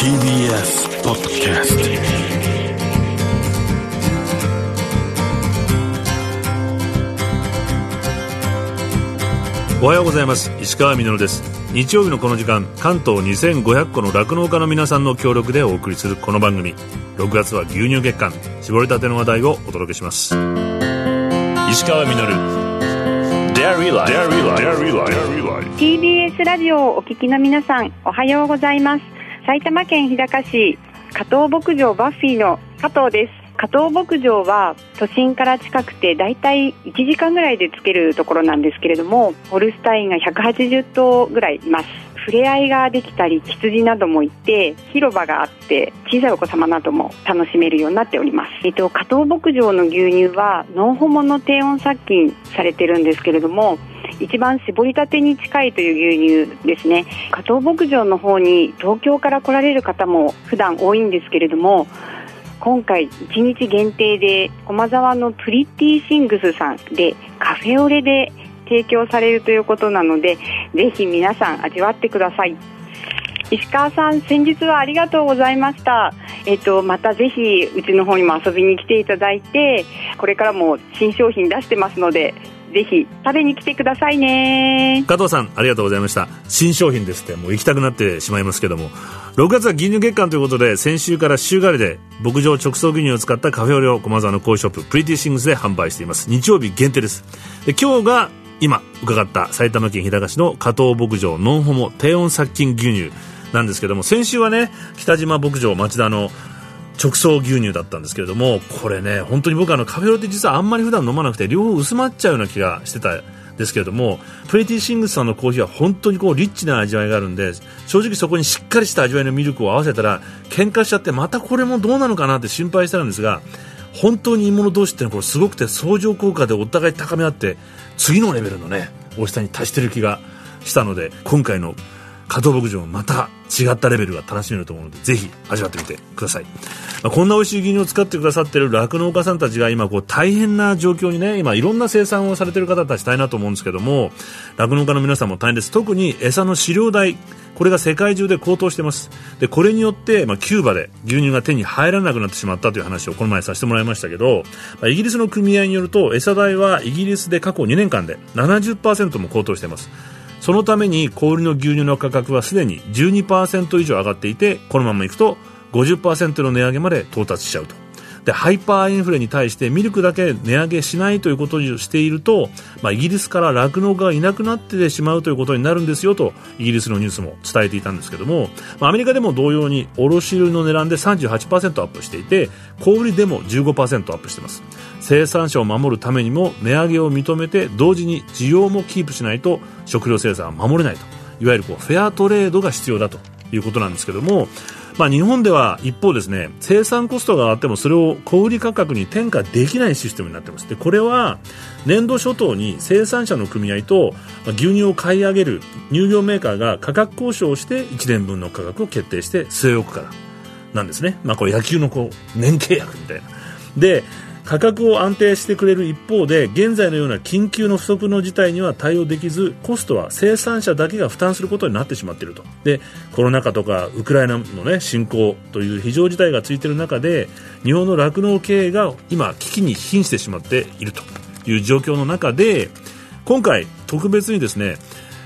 TBS ポッドキャストおはようございます。石川みのるです。日曜日のこの時間関東2500個の酪農家の皆さんの協力でお送りするこの番組。6月は牛乳月間。絞りたての話題をお届けします。石川みのる。Dairy Life TBS ラジオをお聞きの皆さんおはようございます埼玉県日高市加藤牧場バッフィーの加藤です。加藤牧場は都心から近くて大体1時間ぐらいで着けるところなんですけれどもホルスタインが180頭ぐらいいます。触れ合いができたり羊などもいて広場があって小さいお子様なども楽しめるようになっております、えっと、加藤牧場の牛乳はノンホモの低温殺菌されてるんですけれども一番絞りたてに近いという牛乳ですね。加藤牧場の方に東京から来られる方も普段多いんですけれども今回1日限定で駒沢のプリティシングスさんでカフェオレで提供されるということなのでぜひ皆さん味わってください。石川さん先日はありがとうございました。えっとまたぜひうちの方にも遊びに来ていただいてこれからも新商品出してますのでぜひ食べに来てくださいね。加藤さんありがとうございました。新商品ですってもう行きたくなってしまいますけども。6月は牛乳月間ということで先週から週替わりで牧場直送牛乳を使ったカフェオレを駒沢のコーヒーショッププリティシングスで販売しています。日曜日限定です。で今日が今伺った埼玉県日高市の加藤牧場ノンホモ低温殺菌牛乳なんですけども先週はね北島牧場町田の直送牛乳だったんですけれどもこれね本当に僕あのカフェオレって実はあんまり普段飲まなくて両方薄まっちゃうような気がしてたんですけれどもプレティシングスさんのコーヒーは本当にこうリッチな味わいがあるんで正直そこにしっかりした味わいのミルクを合わせたら喧嘩しちゃってまたこれもどうなのかなって心配してたんですが本当にいもの同士ってのはこれすごくて相乗効果でお互い高め合って次のレベルのね美味しさに達してる気がしたので今回の加藤牧場もまた違ったレベルが楽しめると思うのでぜひ味わってみてください、まあ、こんな美味しい牛乳を使ってくださっている酪農家さんたちが今こう大変な状況にね今いろんな生産をされている方たち大変だと思うんですけども酪農家の皆さんも大変です。特に餌の飼料代これが世界中で高騰してます。でこれによって、まあ、キューバで牛乳が手に入らなくなってしまったという話をこの前させてもらいましたけど、まあ、イギリスの組合によると餌代はイギリスで過去2年間で70%も高騰しています。そのために小売りの牛乳の価格はすでに12%以上上がっていてこのままいくと50%の値上げまで到達しちゃうと。でハイパーインフレに対してミルクだけ値上げしないということをしていると、まあ、イギリスから酪農家がいなくなってしまうということになるんですよとイギリスのニュースも伝えていたんですけども、まあ、アメリカでも同様に卸売の値段で38%アップしていて小売でも15%アップしています。生産者を守るためにも値上げを認めて同時に需要もキープしないと食料生産は守れないと。いわゆるこうフェアトレードが必要だということなんですけどもまあ、日本では一方ですね生産コストが上がってもそれを小売価格に転嫁できないシステムになってます。でこれは年度初頭に生産者の組合と牛乳を買い上げる乳業メーカーが価格交渉をして1年分の価格を決定して据え置くからなんですね、まあ、これ野球のこう年契約みたいな。で価格を安定してくれる一方で現在のような緊急の不足の事態には対応できずコストは生産者だけが負担することになってしまっていると。でコロナ禍とかウクライナの、ね、侵攻という非常事態が続いている中で日本の酪農経営が今危機に瀕してしまっているという状況の中で今回、特別にですね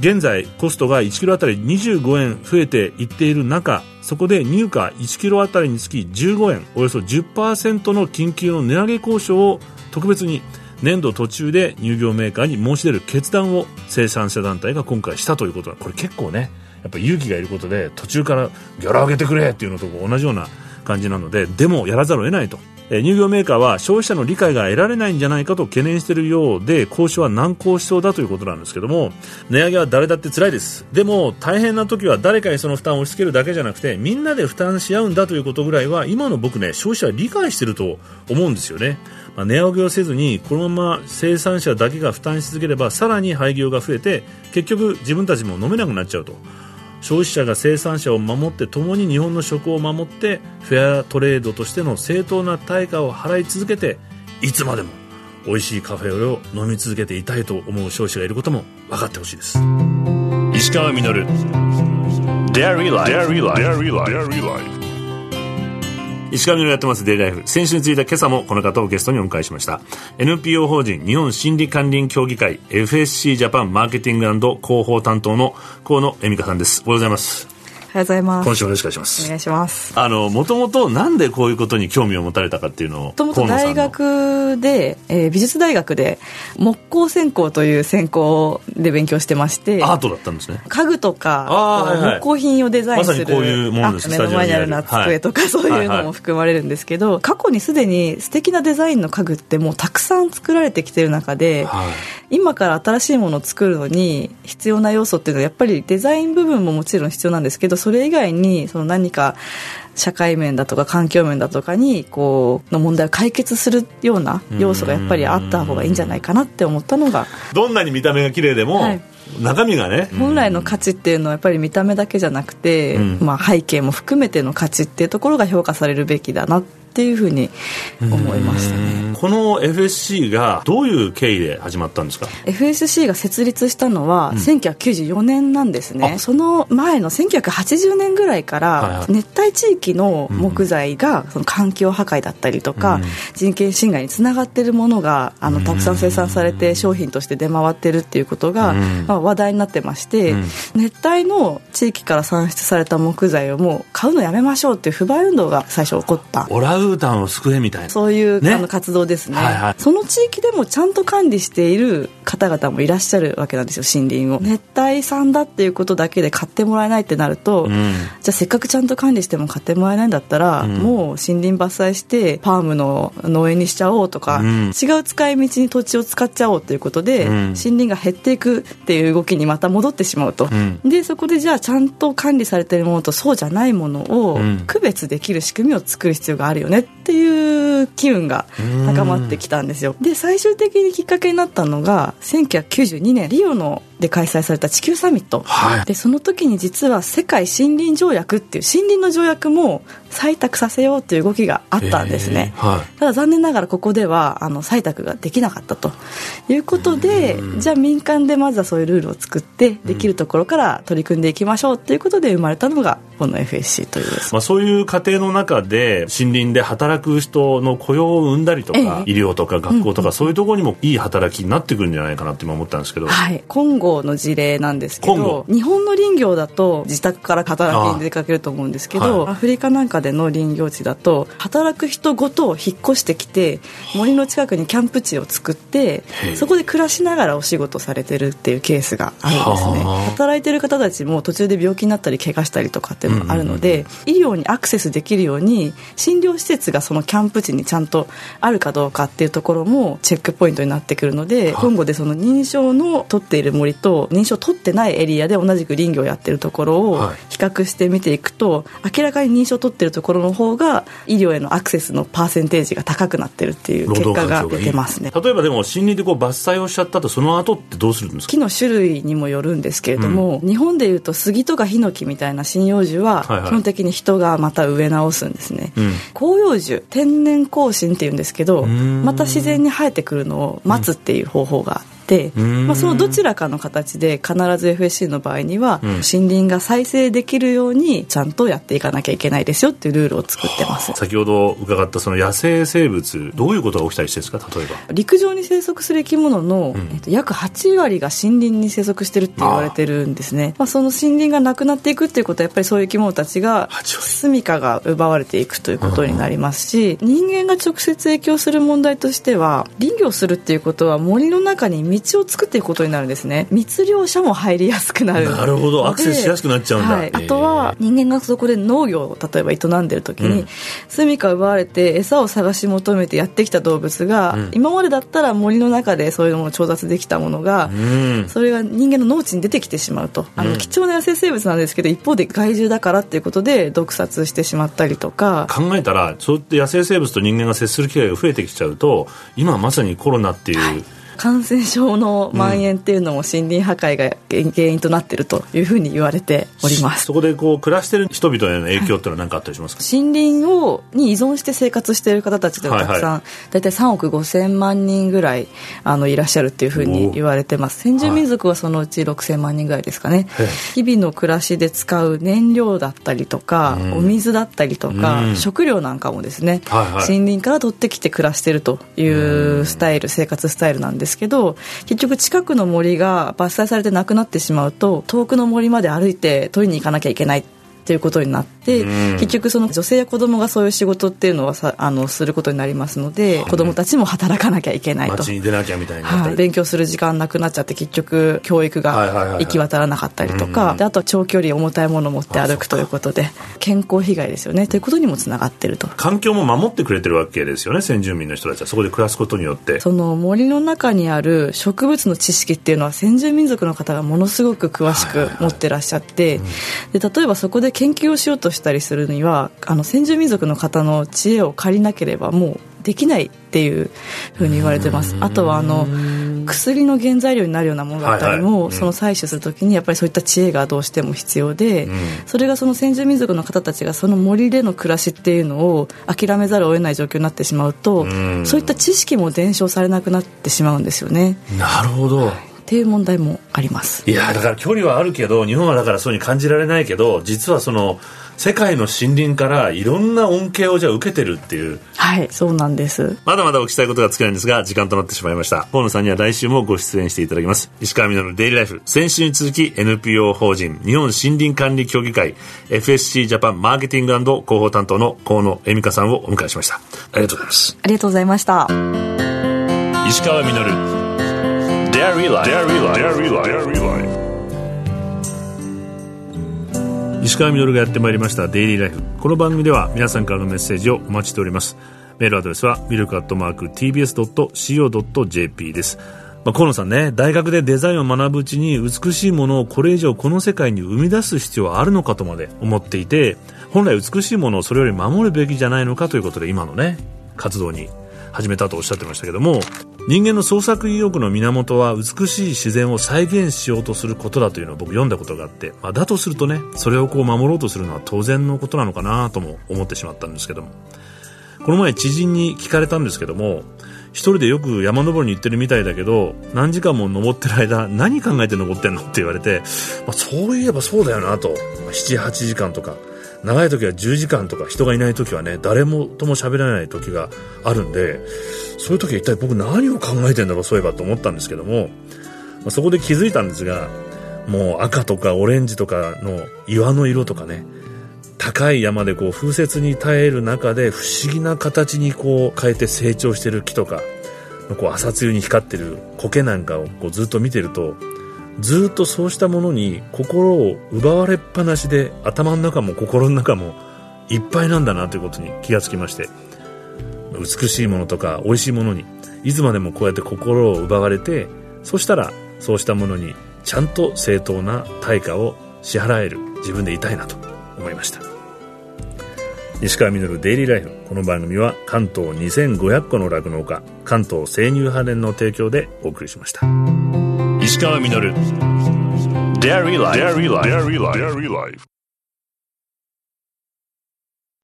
現在コストが1キロあたり25円増えていっている中そこで入荷1キロあたりにつき15円およそ10%の緊急の値上げ交渉を特別に年度途中で乳業メーカーに申し出る決断を生産者団体が今回したということはこれ結構ねやっぱ勇気がいることで途中からギャラ上げてくれっていうのと同じような感じなのででもやらざるを得ないと。え乳業メーカーは消費者の理解が得られないんじゃないかと懸念しているようで交渉は難航しそうだということなんですけども値上げは誰だって辛いです。でも大変な時は誰かにその負担を押し付けるだけじゃなくてみんなで負担し合うんだということぐらいは今の僕ね消費者は理解していると思うんですよね、まあ、値上げをせずにこのまま生産者だけが負担し続ければさらに廃業が増えて結局自分たちも飲めなくなっちゃうと。消費者が生産者を守って共に日本の食を守ってフェアトレードとしての正当な対価を払い続けていつまでも美味しいカフェオレを飲み続けていたいと思う消費者がいることも分かってほしいです石川稔 Dairy Life. Dairy Life. Dairy Life. 石上のやってますデイライフ。先週についた今朝もこの方をゲストにお迎えしました。NPO 法人日本心理管理協議会 FSC ジャパンマーケティング広報担当の河野恵美香さんです。おはようございます。おはようございます。今週もよろしくお願いします。お願いします。あの、もともとなんでこういうことに興味を持たれたかっていうのを。もともと大学で、えー、美術大学で木工専攻という専攻で勉強してまして。アートだったんですね。家具とか、はいはい、木工品をデザインする。まさにこういうものです。目の前にあるな机とか、はい、そういうのも含まれるんですけど、はいはい、過去にすでに素敵なデザインの家具ってもうたくさん作られてきてる中で、はい、今から新しいものを作るのに必要な要素っていうのはやっぱりデザイン部分ももちろん必要なんですけど、それ以外にその何か社会面だとか環境面だとかにこうの問題を解決するような要素がやっぱりあった方がいいんじゃないかなって思ったのが。どんなに見た目が綺麗でも、はい、中身がね。本来の価値っていうのはやっぱり見た目だけじゃなくて、うん、まあ、背景も含めての価値っていうところが評価されるべきだなってっていうふうに思いましたね。この FSC がどういう経緯で始まったんですか？FSC が設立したのは1994年なんですね、うん、その前の1980年ぐらいから熱帯地域の木材がその環境破壊だったりとか、人権侵害につながっているものがあのたくさん生産されて商品として出回ってるっていうことが、まあ、話題になってまして、熱帯の地域から産出された木材をもう買うのやめましょうっていう不買運動が最初起こった。オラウータンを救えみたいな。そういう、ね、あの活動ですね、はいはい、その地域でもちゃんと管理している方々もいらっしゃるわけなんですよ森林を。熱帯産だっていうことだけで買ってもらえないってなると、うん、じゃあせっかくちゃんと管理しても買ってもらえないんだったら、うん、もう森林伐採してパームの農園にしちゃおうとか、うん、違う使い道に土地を使っちゃおうということで、森林が減っていくっていう動きにまた戻ってしまうと、でそこでじゃあちゃんと管理されているものとそうじゃないものを区別できる仕組みを作る必要があるよねっていう機運が高まってきたんですよ。で最終的にきっかけになったのが1992年リオので開催された地球サミット、はい、でその時に実は世界森林条約っていう森林の条約も採択させようという動きがあったんですね、はい、ただ残念ながらここではあの採択ができなかったということでじゃあ民間でまずはそういうルールを作ってできるところから取り組んでいきましょうということで生まれたのがこの FSC というまあ、そういう過程の中で森林で働く人の雇用を生んだりとか、医療とか学校とか、そういうところにもいい働きになってくるんじゃないかなって今思ったんですけど、はい、今後の事例なんですけど日本の林業だと自宅から働きに出かけると思うんですけど、はい、アフリカなんかでの林業地だと働く人ごと引っ越してきて森の近くにキャンプ地を作ってそこで暮らしながらお仕事されてるっていうケースがあるんですね。働いてる方たちも途中で病気になったり怪我したりとかっていうのもあるので、うん医療にアクセスできるように診療施設がそのキャンプ地にちゃんとあるかどうかっていうところもチェックポイントになってくるので今後でその認証の取っている森と認証取ってないエリアで同じく林業やってるところを比較して見ていくと明らかに認証取ってるところの方が医療へのアクセスのパーセンテージが高くなってるっていう結果が出てますね。例えばでも森林でこう伐採をしちゃったとその後ってどうするんですか？木の種類にもよるんですけれども、うん、日本でいうと杉とかヒノキみたいな針葉樹は基本的に人がまた植え直すんですね、うん、広葉樹天然更新っていうんですけどまた自然に生えてくるのを待つっていう方法があって、まあ、そのどちらかの形で必ず FSC の場合には、森林が再生できるようにちゃんとやっていかなきゃいけないですよっていうルールを作ってます。先ほど伺ったその野生生物どういうことが起きたりしてるんですか？例えば。陸上に生息する生き物の、うん、えっと、約8割が森林に生息してるって言われてるんですね。まあ、その森林がなくなっていくっていうことはやっぱりそういう生き物たちが住みかが奪われていくということになりますし、人間が直接影響する問題としては林業するっていうことは森の中に道を作っていくことになるんですね。密漁者も入りやすくなる。なるほど。アクセスしやすくなっちゃうんだ、はい、あとは人間がそこで農業を例えば営んでる時に、うん、住処奪われて餌を探し求めてやってきた動物が、うん、今までだったら森の中でそういうのを調達できたものが、うん、それが人間の農地に出てきてしまうと。あの貴重な野生生物なんですけど一方で害獣だからっていうことで毒殺してしまったりとか。考えたらそうやって野生生物と人間が接する機会が増えてきちゃうと今まさにコロナっていう、はい感染症の蔓延っていうのも森林破壊が原因となっているというふうに言われております。そこでこう暮らしてる人々への影響っていうのは何かあったりしますか、はい、森林をに依存して生活している方たちではたくさん、はいはい、大体3億5千万人ぐらいあのいらっしゃるっていうふうに言われてます。先住民族はそのうち6千万人ぐらいですかね、はい、日々の暮らしで使う燃料だったりとか、お水だったりとか、食料なんかもですね、はいはい、森林から取ってきて暮らしてるというスタイル生活スタイルなんですけど結局近くの森が伐採されてなくなってしまうと遠くの森まで歩いて取りに行かなきゃいけないっていうことになって、結局その女性や子供がそういう仕事っていうのはさあのすることになりますので、子供たちも働かなきゃいけないと。街に出なきゃみたいな、はい、勉強する時間なくなっちゃって結局教育が行き渡らなかったりとか、であと長距離重たいものを持って歩くということで健康被害ですよね。ということにもつながってると。環境も守ってくれてるわけですよね先住民の人たちは。そこで暮らすことによって。その森の中にある植物の知識っていうのは先住民族の方がものすごく詳しく持ってらっしゃって、で例えばそこで研究をしようとしたりするにはあの先住民族の方の知恵を借りなければもうできないっていうふうに言われてます。あとはあの薬の原材料になるようなものだったりも、はいはい、その採取するときにやっぱりそういった知恵がどうしても必要で、うん、それがその先住民族の方たちがその森での暮らしっていうのを諦めざるを得ない状況になってしまうと、うん、そういった知識も伝承されなくなってしまうんですよね。なるほど、はいっていう問題もあります。いやだから距離はあるけど日本はだからそういうふうに感じられないけど実はその世界の森林からいろんな恩恵をじゃあ受けてるっていう。はいそうなんです。まだまだお聞きしたいことが尽きないんですが時間となってしまいました。河野さんには来週もご出演していただきます。石川稔デイリーライフ。先週に続き NPO 法人日本森林管理協議会 FSC ジャパンマーケティング広報担当の河野恵美香さんをお迎えしました。ありがとうございます。ありがとうございました。石川稔 Dairy Life. Dairy Life. Dairy Life. 石川みがやってまいりましたデイリーライフ。この番組では皆さんからのメッセージをお待ちしております。メールアドレスはミルクアットマーク TBS.CO.JP です。まあ、河野さんね大学でデザインを学ぶうちに美しいものをこれ以上この世界に生み出す必要はあるのかとまで思っていて本来美しいものをそれより守るべきじゃないのかということで今のね活動に始めたとおっしゃってましたけども人間の創作意欲の源は美しい自然を再現しようとすることだというのを僕読んだことがあって、まあ、だとするとねそれをこう守ろうとするのは当然のことなのかなとも思ってしまったんですけども。この前知人に聞かれたんですけども一人でよく山登りに行ってるみたいだけど何時間も登ってる間何考えて登ってんのって言われて、まあ、そういえばそうだよなと。78時間とか。長い時は10時間とか人がいない時はね誰もとも喋らない時があるんでそういう時は一体僕何を考えてんだろうそういえばと思ったんですけども、まあ、そこで気づいたんですがもう赤とかオレンジとかの岩の色とかね高い山でこう風雪に耐える中で不思議な形にこう変えて成長してる木とかこう朝露に光ってる苔なんかをこうずっと見てるとずっとそうしたものに心を奪われっぱなしで頭の中も心の中もいっぱいなんだなということに気がつきまして美しいものとか美味しいものにいつまでもこうやって心を奪われてそしたらそうしたものにちゃんと正当な対価を支払える自分でいたいなと思いました西川稔デイリーライフこの番組は関東2500個の酪農家関東生乳派連の提供でお送りしました。石川稔 Dairy Life. Dairy Life. Dairy Life.